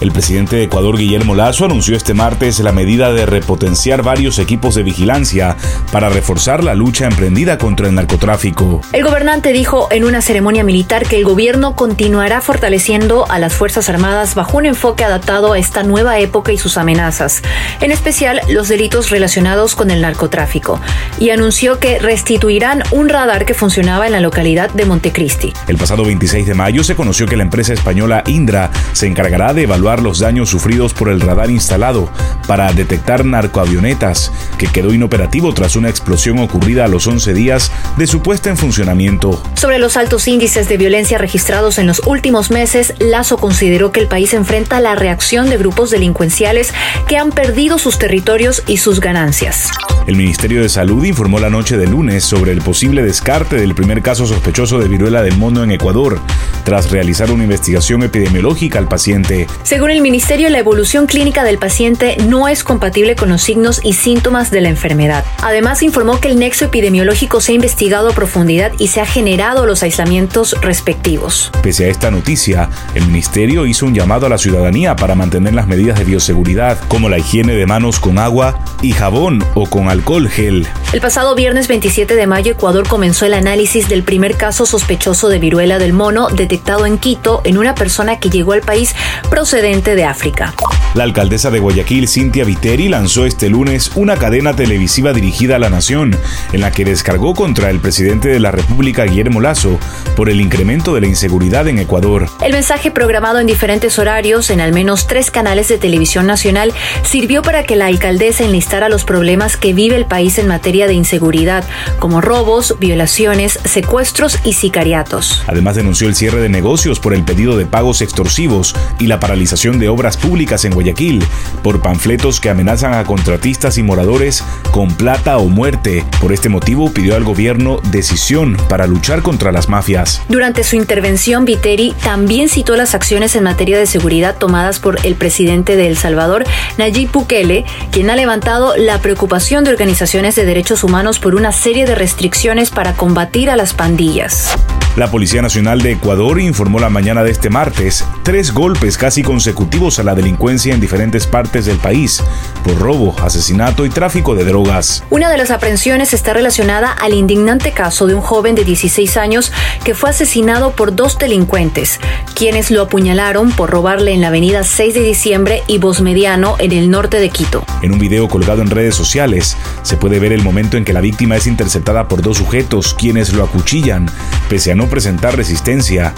El presidente de Ecuador, Guillermo Lazo, anunció este martes la medida de repotenciar varios equipos de vigilancia para reforzar la lucha emprendida contra el narcotráfico. El gobernante dijo en una ceremonia militar que el gobierno continuará fortaleciendo a las Fuerzas Armadas bajo un enfoque adaptado a esta nueva época y sus amenazas, en especial los delitos relacionados con el narcotráfico, y anunció que restituirán un radar que funcionaba en la localidad de Montecristi. El pasado 26 de mayo se conoció que la empresa española Indra se encargará de evaluar los daños sufridos por el radar instalado para detectar narcoavionetas, que quedó inoperativo tras una explosión ocurrida a los 11 días de su puesta en funcionamiento. Sobre los altos índices de violencia registrados en los últimos meses, Lazo consideró que el país enfrenta la reacción de grupos delincuenciales que han perdido sus territorios y sus ganancias. El Ministerio de Salud informó la noche de lunes sobre el posible descarte del primer caso sospechoso de viruela del mono en Ecuador, tras realizar una investigación epidemiológica al paciente. Según el Ministerio, la evolución clínica del paciente no es compatible con los signos y síntomas de la enfermedad. Además, informó que el nexo epidemiológico se ha investigado a profundidad y se ha generado los aislamientos respectivos. Pese a esta noticia, el Ministerio hizo un llamado a la ciudadanía para mantener las medidas de bioseguridad, como la higiene de manos con agua y jabón o con alcohol gel. El pasado viernes 27 de mayo, Ecuador comenzó el análisis del primer caso sospechoso de viruela del mono detectado en Quito en una persona que llegó al país procedente de África. La alcaldesa de Guayaquil, Cintia Viteri, lanzó este lunes una cadena televisiva dirigida a la nación, en la que descargó contra el presidente de la República, Guillermo Lazo, por el incremento de la inseguridad en Ecuador. El mensaje programado en diferentes horarios en al menos tres canales de televisión nacional sirvió para que la alcaldesa enlistara los problemas que vive el país en materia de inseguridad, como robos, violaciones, secuestros y sicariatos. Además denunció el cierre de negocios por el pedido de pagos extorsivos y la paralización de obras públicas en Guayaquil por panfletos que amenazan a contratistas y moradores con plata o muerte. Por este motivo pidió al gobierno decisión para luchar contra las mafias. Durante su intervención, Viteri también citó las acciones en materia de seguridad tomadas por el presidente de El Salvador, Nayib Bukele, quien ha levantado la preocupación de organizaciones de derechos humanos por una serie de restricciones para combatir a las pandillas. La Policía Nacional de Ecuador informó la mañana de este martes tres golpes casi consecutivos a la delincuencia en diferentes partes del país por robo, asesinato y tráfico de drogas. Una de las aprehensiones está relacionada al indignante caso de un joven de 16 años que fue asesinado por dos delincuentes, quienes lo apuñalaron por robarle en la avenida 6 de diciembre y Bosmediano en el norte de Quito. En un video colgado en redes sociales se puede ver el momento en que la víctima es interceptada por dos sujetos quienes lo acuchillan, pese a no presentar resistencia,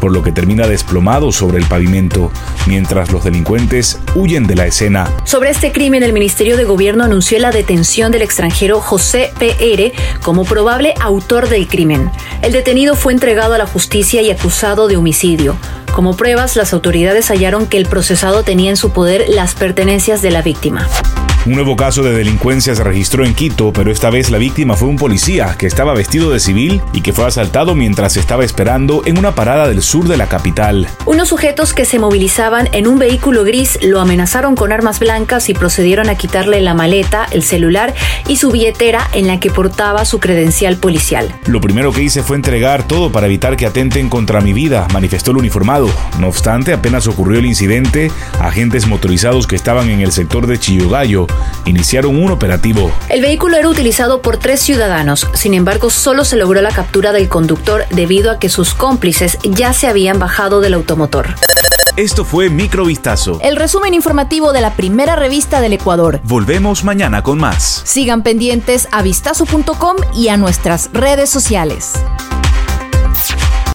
por lo que termina desplomado sobre el pavimento, mientras los delincuentes huyen de la escena. Sobre este crimen, el Ministerio de Gobierno anunció la detención del extranjero José P.R. como probable autor del crimen. El detenido fue entregado a la justicia y acusado de homicidio. Como pruebas, las autoridades hallaron que el procesado tenía en su poder las pertenencias de la víctima. Un nuevo caso de delincuencia se registró en Quito, pero esta vez la víctima fue un policía que estaba vestido de civil y que fue asaltado mientras estaba esperando en una parada del sur de la capital. Unos sujetos que se movilizaban en un vehículo gris lo amenazaron con armas blancas y procedieron a quitarle la maleta, el celular y su billetera en la que portaba su credencial policial. Lo primero que hice fue entregar todo para evitar que atenten contra mi vida, manifestó el uniformado. No obstante, apenas ocurrió el incidente, agentes motorizados que estaban en el sector de Chillogallo iniciaron un operativo. El vehículo era utilizado por tres ciudadanos, sin embargo solo se logró la captura del conductor debido a que sus cómplices ya se habían bajado del automotor. Esto fue Microvistazo. El resumen informativo de la primera revista del Ecuador. Volvemos mañana con más. Sigan pendientes a vistazo.com y a nuestras redes sociales.